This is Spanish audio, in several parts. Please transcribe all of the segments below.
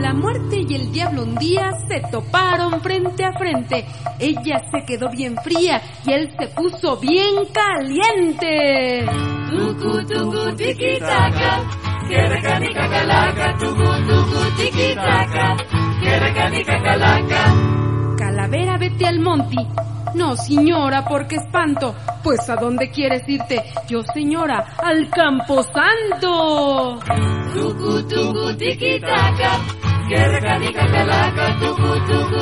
La muerte y el diablo un día se toparon frente a frente. Ella se quedó bien fría y él se puso bien caliente. Tucu tucu tiki taka, kerekani kakalaka, tucu tucu tiki taka, kerekani kakalaka. Calavera, vete al monte. No, señora, porque espanto. Pues ¿a dónde quieres irte? Yo, señora, al Camposanto. Tucu tucu taka, kerekani kakalaka, tucu tucu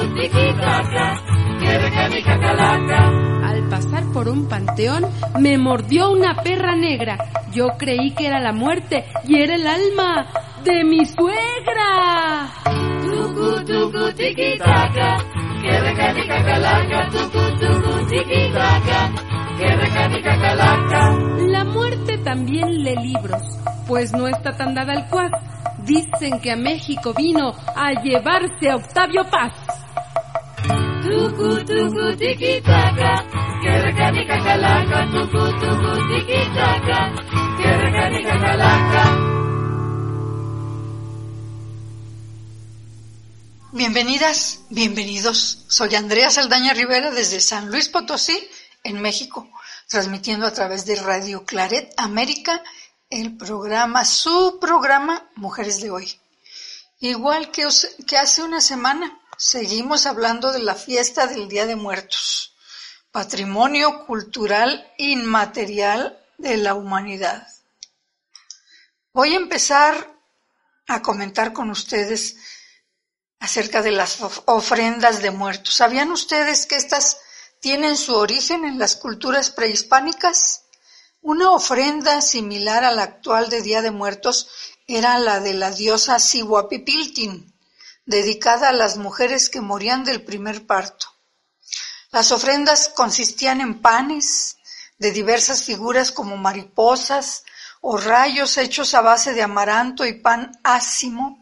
kerekani kakalaka. Al pasar por un panteón, me mordió una perra negra. Yo creí que era la muerte y era el alma de mi suegra. Tucu tucu kerekani kakalaka. La muerte también lee libros, pues no está tan dada al cual. Dicen que a México vino a llevarse a Octavio Paz. Tucu tucu tucu tucu. Bienvenidas, bienvenidos. Soy Andrea Saldaña Rivera desde San Luis Potosí, en México, transmitiendo a través de Radio Claret América el programa, su programa Mujeres de Hoy. Igual que, que hace una semana, seguimos hablando de la fiesta del Día de Muertos, patrimonio cultural inmaterial de la humanidad. Voy a empezar a comentar con ustedes acerca de las of- ofrendas de muertos. ¿Sabían ustedes que estas tienen su origen en las culturas prehispánicas? Una ofrenda similar a la actual de Día de Muertos era la de la diosa Sihuapipiltin, dedicada a las mujeres que morían del primer parto. Las ofrendas consistían en panes de diversas figuras como mariposas o rayos hechos a base de amaranto y pan ácimo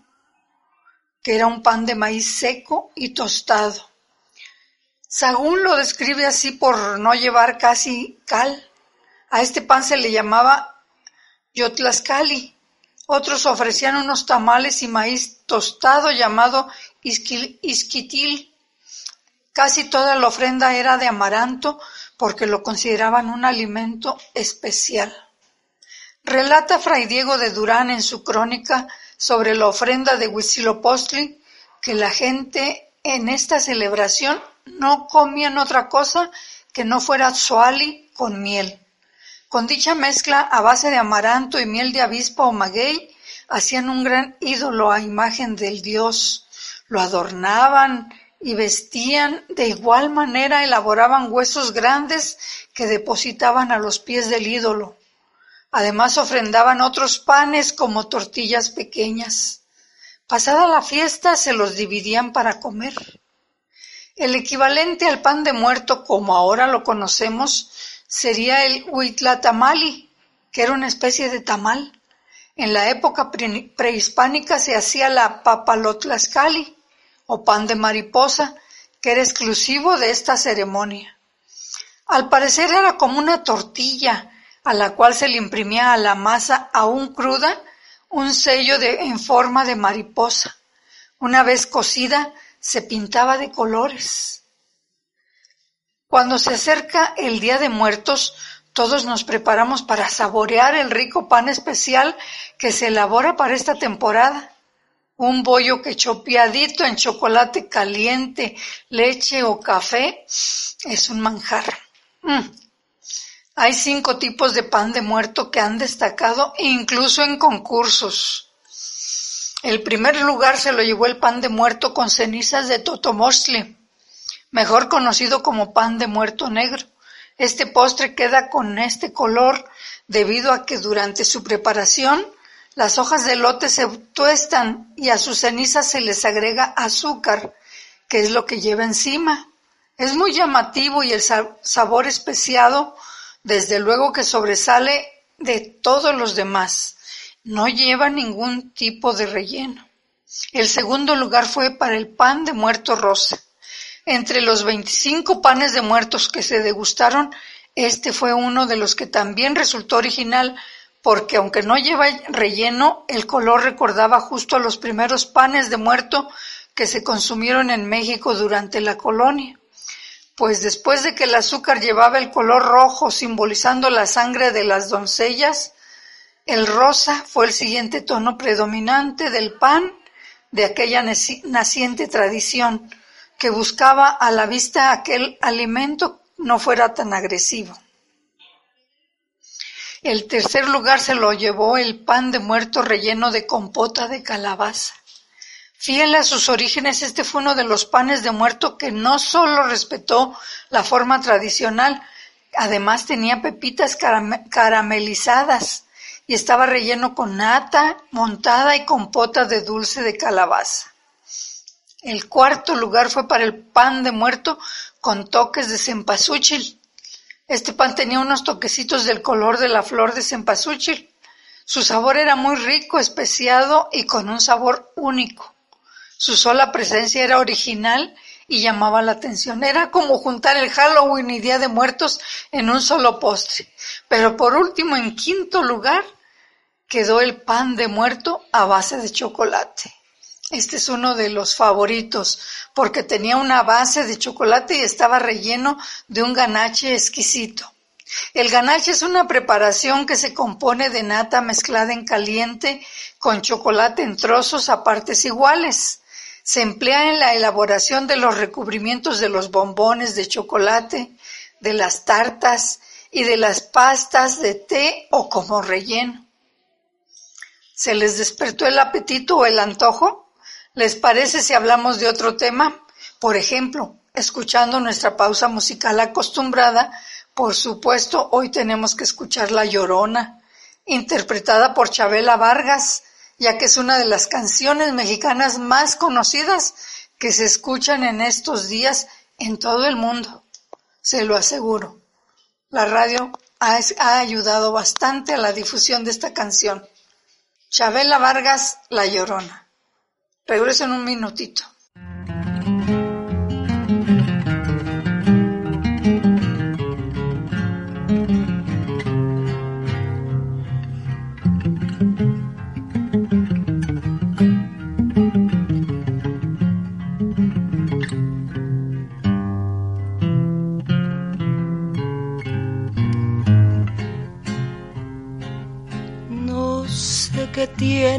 que era un pan de maíz seco y tostado. Sagún lo describe así por no llevar casi cal. A este pan se le llamaba yotlascali. Otros ofrecían unos tamales y maíz tostado llamado isquitil. Casi toda la ofrenda era de amaranto porque lo consideraban un alimento especial. Relata Fray Diego de Durán en su crónica sobre la ofrenda de Huitzilopochtli que la gente en esta celebración no comían otra cosa que no fuera tzoali con miel. Con dicha mezcla a base de amaranto y miel de avispa o maguey hacían un gran ídolo a imagen del dios. Lo adornaban y vestían de igual manera elaboraban huesos grandes que depositaban a los pies del ídolo. Además ofrendaban otros panes como tortillas pequeñas. Pasada la fiesta se los dividían para comer. El equivalente al pan de muerto, como ahora lo conocemos, sería el huitlatamali, que era una especie de tamal. En la época pre- prehispánica se hacía la papalotlascali, o pan de mariposa, que era exclusivo de esta ceremonia. Al parecer era como una tortilla, a la cual se le imprimía a la masa aún cruda un sello en forma de mariposa. Una vez cocida, se pintaba de colores. Cuando se acerca el Día de Muertos, todos nos preparamos para saborear el rico pan especial que se elabora para esta temporada. Un bollo que chopeadito en chocolate caliente, leche o café es un manjar. Mm. Hay cinco tipos de pan de muerto que han destacado incluso en concursos. El primer lugar se lo llevó el pan de muerto con cenizas de totomostli, mejor conocido como pan de muerto negro. Este postre queda con este color debido a que durante su preparación las hojas de lote se tuestan y a sus cenizas se les agrega azúcar, que es lo que lleva encima. Es muy llamativo y el sabor especiado, desde luego que sobresale de todos los demás. No lleva ningún tipo de relleno. El segundo lugar fue para el pan de muerto rosa. Entre los 25 panes de muertos que se degustaron, este fue uno de los que también resultó original porque aunque no lleva relleno, el color recordaba justo a los primeros panes de muerto que se consumieron en México durante la colonia. Pues después de que el azúcar llevaba el color rojo simbolizando la sangre de las doncellas, el rosa fue el siguiente tono predominante del pan de aquella naciente tradición, que buscaba a la vista aquel alimento no fuera tan agresivo. El tercer lugar se lo llevó el pan de muerto relleno de compota de calabaza. Fiel a sus orígenes, este fue uno de los panes de muerto que no solo respetó la forma tradicional, además tenía pepitas caramelizadas, y estaba relleno con nata, montada y compota de dulce de calabaza. El cuarto lugar fue para el pan de muerto con toques de cempasúchil. Este pan tenía unos toquecitos del color de la flor de cempasúchil. Su sabor era muy rico, especiado y con un sabor único. Su sola presencia era original y llamaba la atención. Era como juntar el Halloween y Día de Muertos en un solo postre. Pero por último, en quinto lugar, quedó el pan de muerto a base de chocolate. Este es uno de los favoritos porque tenía una base de chocolate y estaba relleno de un ganache exquisito. El ganache es una preparación que se compone de nata mezclada en caliente con chocolate en trozos a partes iguales. Se emplea en la elaboración de los recubrimientos de los bombones de chocolate, de las tartas y de las pastas de té o como relleno. ¿Se les despertó el apetito o el antojo? ¿Les parece si hablamos de otro tema? Por ejemplo, escuchando nuestra pausa musical acostumbrada, por supuesto, hoy tenemos que escuchar La Llorona, interpretada por Chabela Vargas, ya que es una de las canciones mexicanas más conocidas que se escuchan en estos días en todo el mundo. Se lo aseguro. La radio ha, ayudado bastante a la difusión de esta canción. Chabela Vargas, La Llorona. Regreso en un minutito.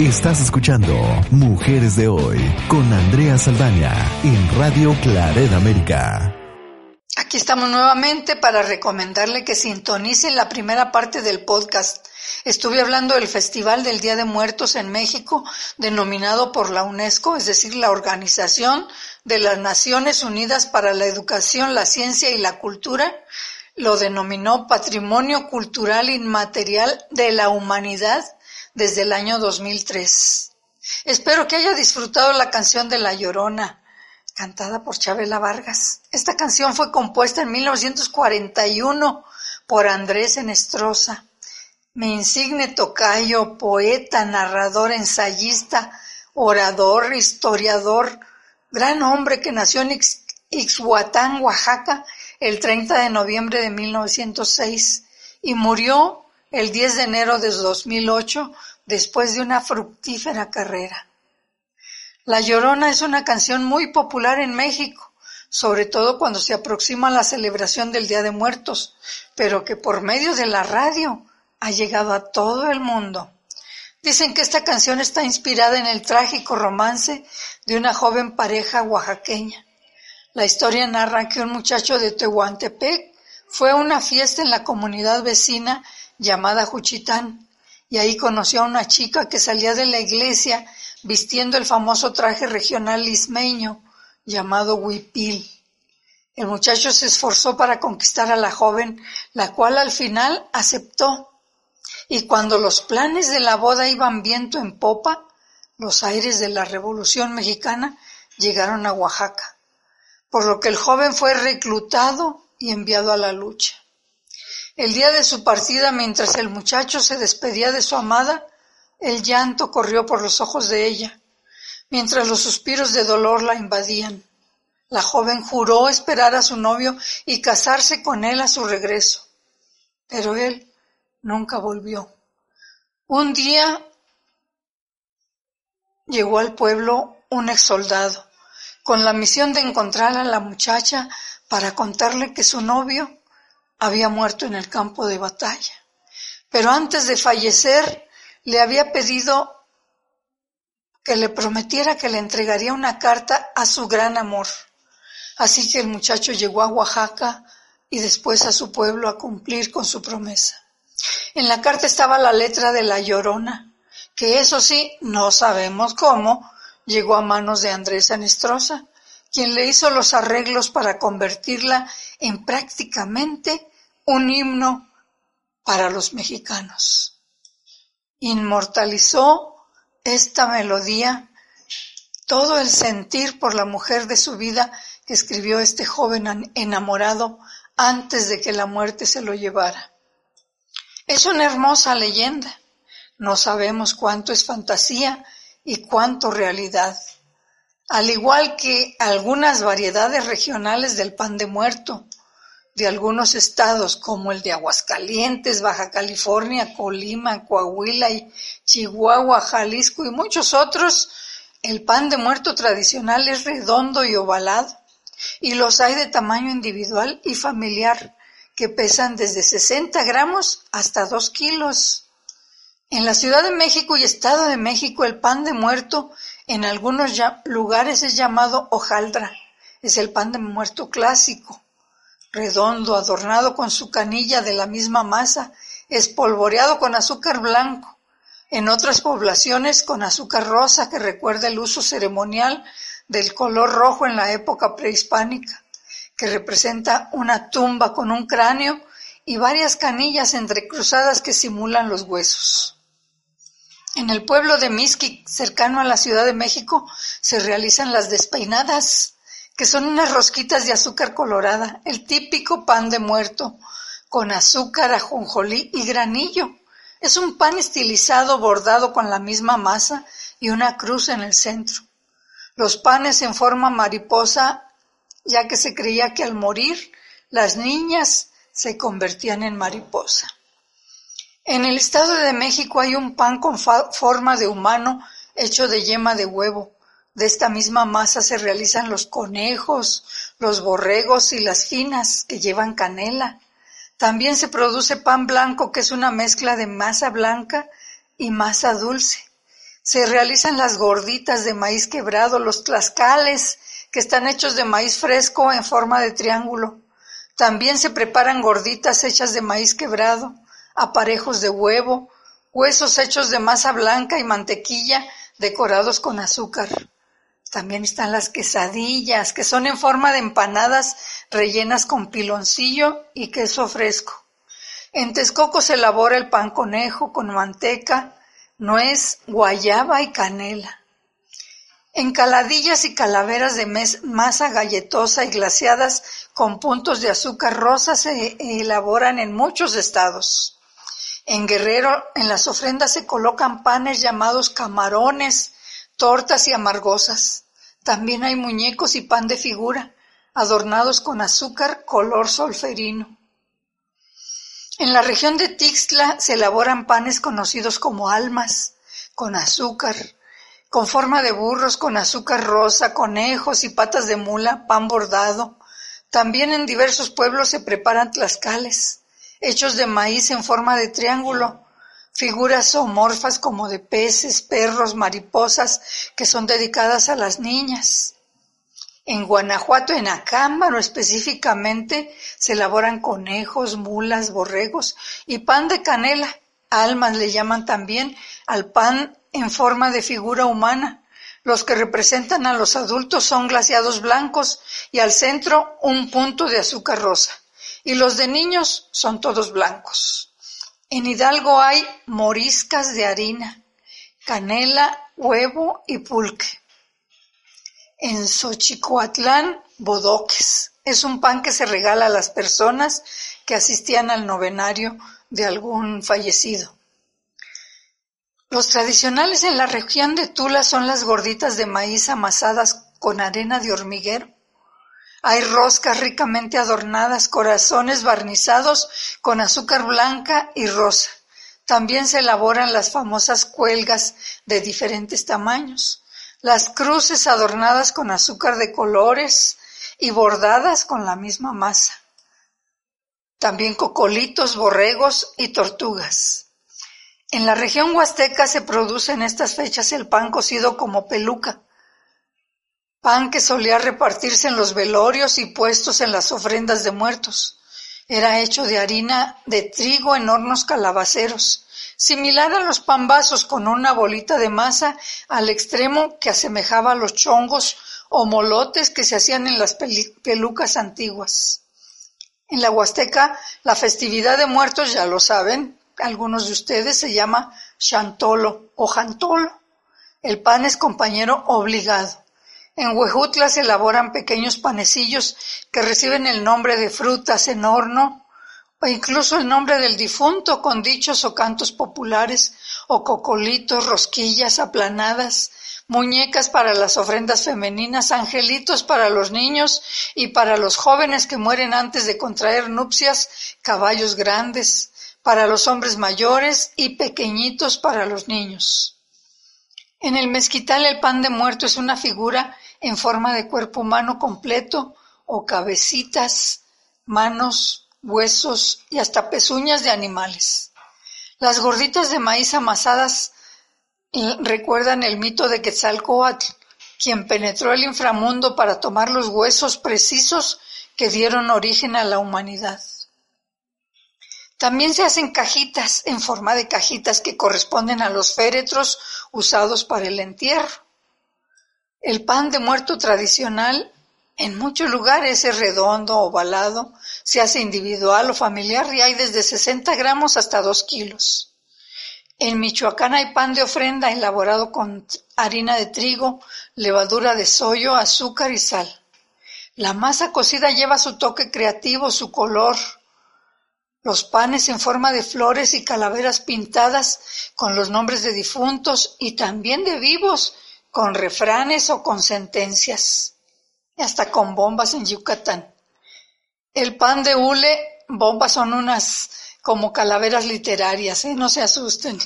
Estás escuchando Mujeres de Hoy con Andrea Saldaña en Radio Claret América. Aquí estamos nuevamente para recomendarle que sintonicen la primera parte del podcast. Estuve hablando del Festival del Día de Muertos en México, denominado por la UNESCO, es decir, la Organización de las Naciones Unidas para la Educación, la Ciencia y la Cultura, lo denominó Patrimonio Cultural Inmaterial de la Humanidad desde el año 2003. Espero que haya disfrutado la canción de La Llorona, cantada por Chabela Vargas. Esta canción fue compuesta en 1941 por Andrés Enestrosa. Mi insigne tocayo, poeta, narrador, ensayista, orador, historiador, gran hombre que nació en Ix- Ixhuatán, Oaxaca, el 30 de noviembre de 1906 y murió el 10 de enero de 2008 después de una fructífera carrera. La Llorona es una canción muy popular en México, sobre todo cuando se aproxima la celebración del Día de Muertos, pero que por medio de la radio ha llegado a todo el mundo. Dicen que esta canción está inspirada en el trágico romance de una joven pareja oaxaqueña. La historia narra que un muchacho de Tehuantepec fue a una fiesta en la comunidad vecina llamada Juchitán y ahí conoció a una chica que salía de la iglesia vistiendo el famoso traje regional ismeño llamado huipil. El muchacho se esforzó para conquistar a la joven, la cual al final aceptó. Y cuando los planes de la boda iban viento en popa, Los aires de la Revolución Mexicana llegaron a Oaxaca, por lo que el joven fue reclutado y enviado a la lucha. El día de su partida, mientras el muchacho se despedía de su amada, el llanto corrió por los ojos de ella, mientras los suspiros de dolor la invadían. La joven juró esperar a su novio y casarse con él a su regreso, pero él nunca volvió. Un día llegó al pueblo un ex soldado, con la misión de encontrar a la muchacha para contarle que su novio había muerto en el campo de batalla. Pero antes de fallecer, le había pedido que le prometiera que le entregaría una carta a su gran amor. Así que el muchacho llegó a Oaxaca y después a su pueblo a cumplir con su promesa. En la carta estaba la letra de la llorona, que eso sí, no sabemos cómo, llegó a manos de Andrés Anestrosa, quien le hizo los arreglos para convertirla en prácticamente un himno para los mexicanos. Inmortalizó esta melodía todo el sentir por la mujer de su vida que escribió este joven enamorado antes de que la muerte se lo llevara. Es una hermosa leyenda. No sabemos cuánto es fantasía y cuánto realidad. Al igual que algunas variedades regionales del pan de muerto, de algunos estados como el de Aguascalientes, Baja California, Colima, Coahuila y Chihuahua, Jalisco y muchos otros, el pan de muerto tradicional es redondo y ovalado, y los hay de tamaño individual y familiar, que pesan desde 60 gramos hasta 2 kilos. En la Ciudad de México y Estado de México el pan de muerto en algunos lugares es llamado hojaldra, es el pan de muerto clásico redondo, adornado con su canilla de la misma masa, espolvoreado con azúcar blanco, en otras poblaciones con azúcar rosa que recuerda el uso ceremonial del color rojo en la época prehispánica, que representa una tumba con un cráneo y varias canillas entrecruzadas que simulan los huesos. En el pueblo de Mixquic, cercano a la Ciudad de México, se realizan las despeinadas, que son unas rosquitas de azúcar colorada, el típico pan de muerto, con azúcar, ajonjolí y granillo. Es un pan estilizado bordado con la misma masa y una cruz en el centro. Los panes en forma mariposa, ya que se creía que al morir las niñas se convertían en mariposa. En el Estado de México hay un pan con forma de humano hecho de yema de huevo, de esta misma masa se realizan los conejos, los borregos y las finas, que llevan canela. También se produce pan blanco, que es una mezcla de masa blanca y masa dulce. Se realizan las gorditas de maíz quebrado, los tlascales, que están hechos de maíz fresco en forma de triángulo. También se preparan gorditas hechas de maíz quebrado, aparejos de huevo, huesos hechos de masa blanca y mantequilla decorados con azúcar. También están las quesadillas, que son en forma de empanadas rellenas con piloncillo y queso fresco. En Texcoco se elabora el pan conejo con manteca, nuez, guayaba y canela. Encaladillas y calaveras de masa galletosa y glaseadas con puntos de azúcar rosa se elaboran en muchos estados. En Guerrero, en las ofrendas se colocan panes llamados camarones, tortas y amargosas. También hay muñecos y pan de figura, adornados con azúcar color solferino. En la región de Tixla se elaboran panes conocidos como almas, con azúcar, con forma de burros, con azúcar rosa, conejos y patas de mula, pan bordado. También en diversos pueblos se preparan tlascales, hechos de maíz en forma de triángulo, figuras zoomorfas como de peces, perros, mariposas, que son dedicadas a las niñas. En Guanajuato, en Acámbaro específicamente, se elaboran conejos, mulas, borregos y pan de canela. Almas le llaman también al pan en forma de figura humana. Los que representan a los adultos son glaciados blancos y al centro un punto de azúcar rosa. Y los de niños son todos blancos. En Hidalgo hay moriscas de harina, canela, huevo y pulque. En Xochicoatlán, bodoques. Es un pan que se regala a las personas que asistían al novenario de algún fallecido. Los tradicionales en la región de Tula son las gorditas de maíz amasadas con arena de hormiguero. Hay roscas ricamente adornadas, corazones barnizados con azúcar blanca y rosa. También se elaboran las famosas cuelgas de diferentes tamaños, las cruces adornadas con azúcar de colores y bordadas con la misma masa. También cocolitos, borregos y tortugas. En la región huasteca se produce en estas fechas el pan cocido como peluca, pan que solía repartirse en los velorios y puestos en las ofrendas de muertos. Era hecho de harina de trigo en hornos calabaceros, similar a los pambazos con una bolita de masa al extremo que asemejaba a los chongos o molotes que se hacían en las pelucas antiguas. En la Huasteca, la festividad de muertos, ya lo saben, algunos de ustedes, se llama chantolo o jantolo. El pan es compañero obligado. En Huejutla se elaboran pequeños panecillos que reciben el nombre de frutas en horno o incluso el nombre del difunto con dichos o cantos populares o cocolitos, rosquillas aplanadas, muñecas para las ofrendas femeninas, angelitos para los niños y para los jóvenes que mueren antes de contraer nupcias, caballos grandes, para los hombres mayores y pequeñitos para los niños. En el mezquital el pan de muerto es una figura en forma de cuerpo humano completo o cabecitas, manos, huesos y hasta pezuñas de animales. Las gorditas de maíz amasadas eh, recuerdan el mito de Quetzalcoatl, quien penetró el inframundo para tomar los huesos precisos que dieron origen a la humanidad. También se hacen cajitas en forma de cajitas que corresponden a los féretros usados para el entierro. El pan de muerto tradicional en muchos lugares es redondo, ovalado, se hace individual o familiar y hay desde 60 gramos hasta 2 kilos. En Michoacán hay pan de ofrenda elaborado con harina de trigo, levadura de soyo, azúcar y sal. La masa cocida lleva su toque creativo, su color, los panes en forma de flores y calaveras pintadas con los nombres de difuntos y también de vivos, con refranes o con sentencias, hasta con bombas en Yucatán. El pan de hule, bombas son unas como calaveras literarias, ¿eh? no se asusten.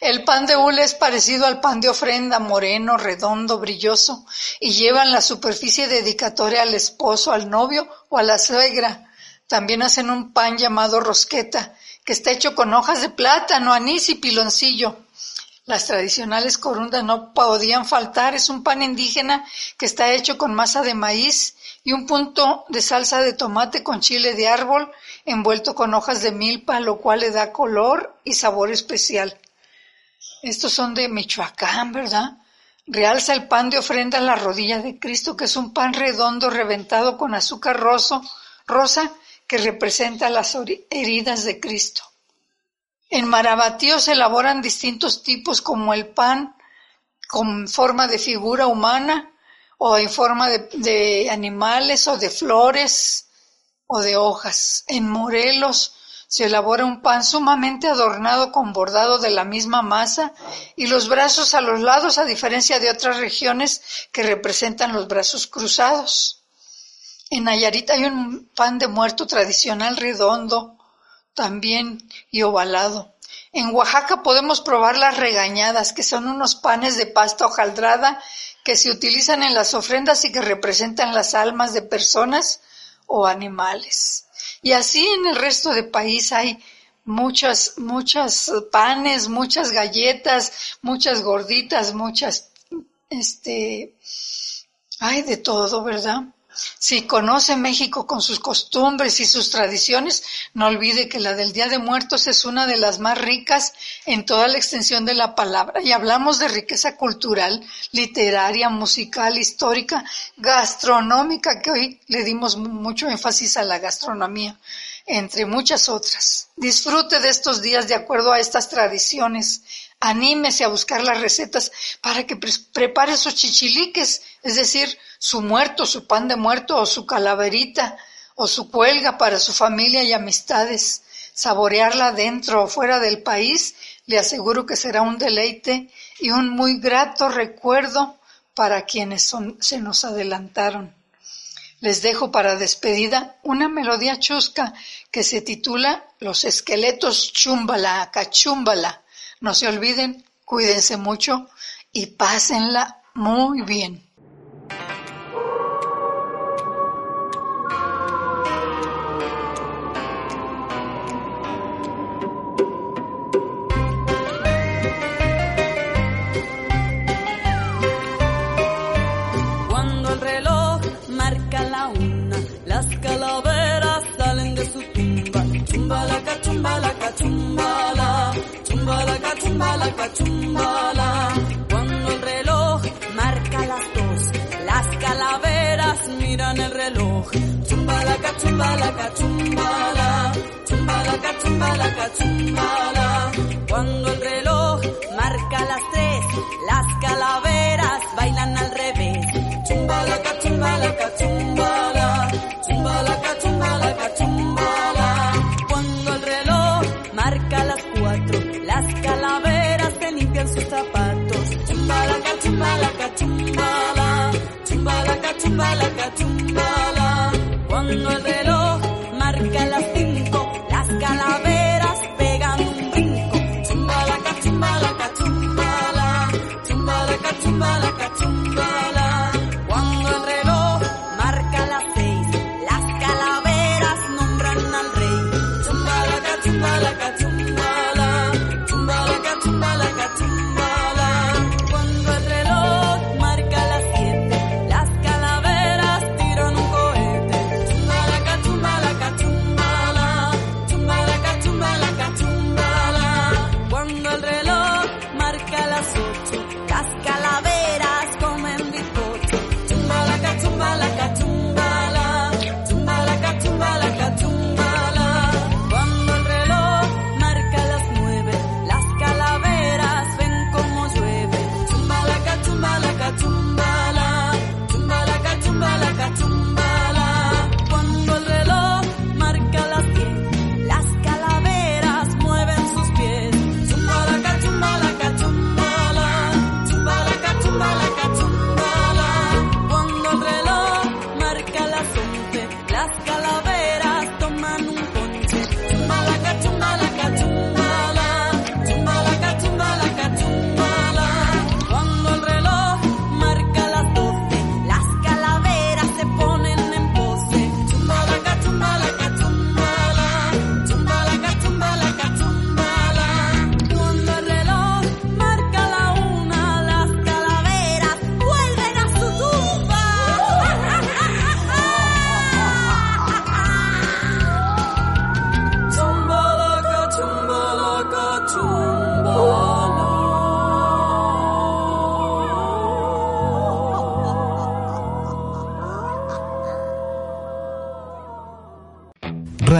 El pan de hule es parecido al pan de ofrenda, moreno, redondo, brilloso, y lleva en la superficie dedicatoria al esposo, al novio o a la suegra, también hacen un pan llamado rosqueta, que está hecho con hojas de plátano, anís y piloncillo. Las tradicionales corundas no podían faltar, es un pan indígena que está hecho con masa de maíz y un punto de salsa de tomate con chile de árbol envuelto con hojas de milpa, lo cual le da color y sabor especial. Estos son de Michoacán, ¿verdad? Realza el pan de ofrenda en la rodilla de Cristo, que es un pan redondo reventado con azúcar rosa que representa las heridas de Cristo. En Marabatío se elaboran distintos tipos como el pan con forma de figura humana o en forma de, de animales o de flores o de hojas. En Morelos se elabora un pan sumamente adornado con bordado de la misma masa y los brazos a los lados a diferencia de otras regiones que representan los brazos cruzados. En Nayarit hay un pan de muerto tradicional redondo también y ovalado. En Oaxaca podemos probar las regañadas, que son unos panes de pasta hojaldrada que se utilizan en las ofrendas y que representan las almas de personas o animales. Y así en el resto del país hay muchas, muchas panes, muchas galletas, muchas gorditas, muchas, este, hay de todo, ¿verdad? Si conoce México con sus costumbres y sus tradiciones, no olvide que la del Día de Muertos es una de las más ricas en toda la extensión de la palabra. Y hablamos de riqueza cultural, literaria, musical, histórica, gastronómica, que hoy le dimos mucho énfasis a la gastronomía, entre muchas otras. Disfrute de estos días de acuerdo a estas tradiciones anímese a buscar las recetas para que prepare sus chichiliques, es decir, su muerto, su pan de muerto o su calaverita o su cuelga para su familia y amistades. Saborearla dentro o fuera del país, le aseguro que será un deleite y un muy grato recuerdo para quienes se nos adelantaron. Les dejo para despedida una melodía chusca que se titula Los esqueletos chumbala, cachumbala no se olviden, cuídense mucho y pásenla muy bien. tumbala, tumbala, tumbala, tumbala, tumbala.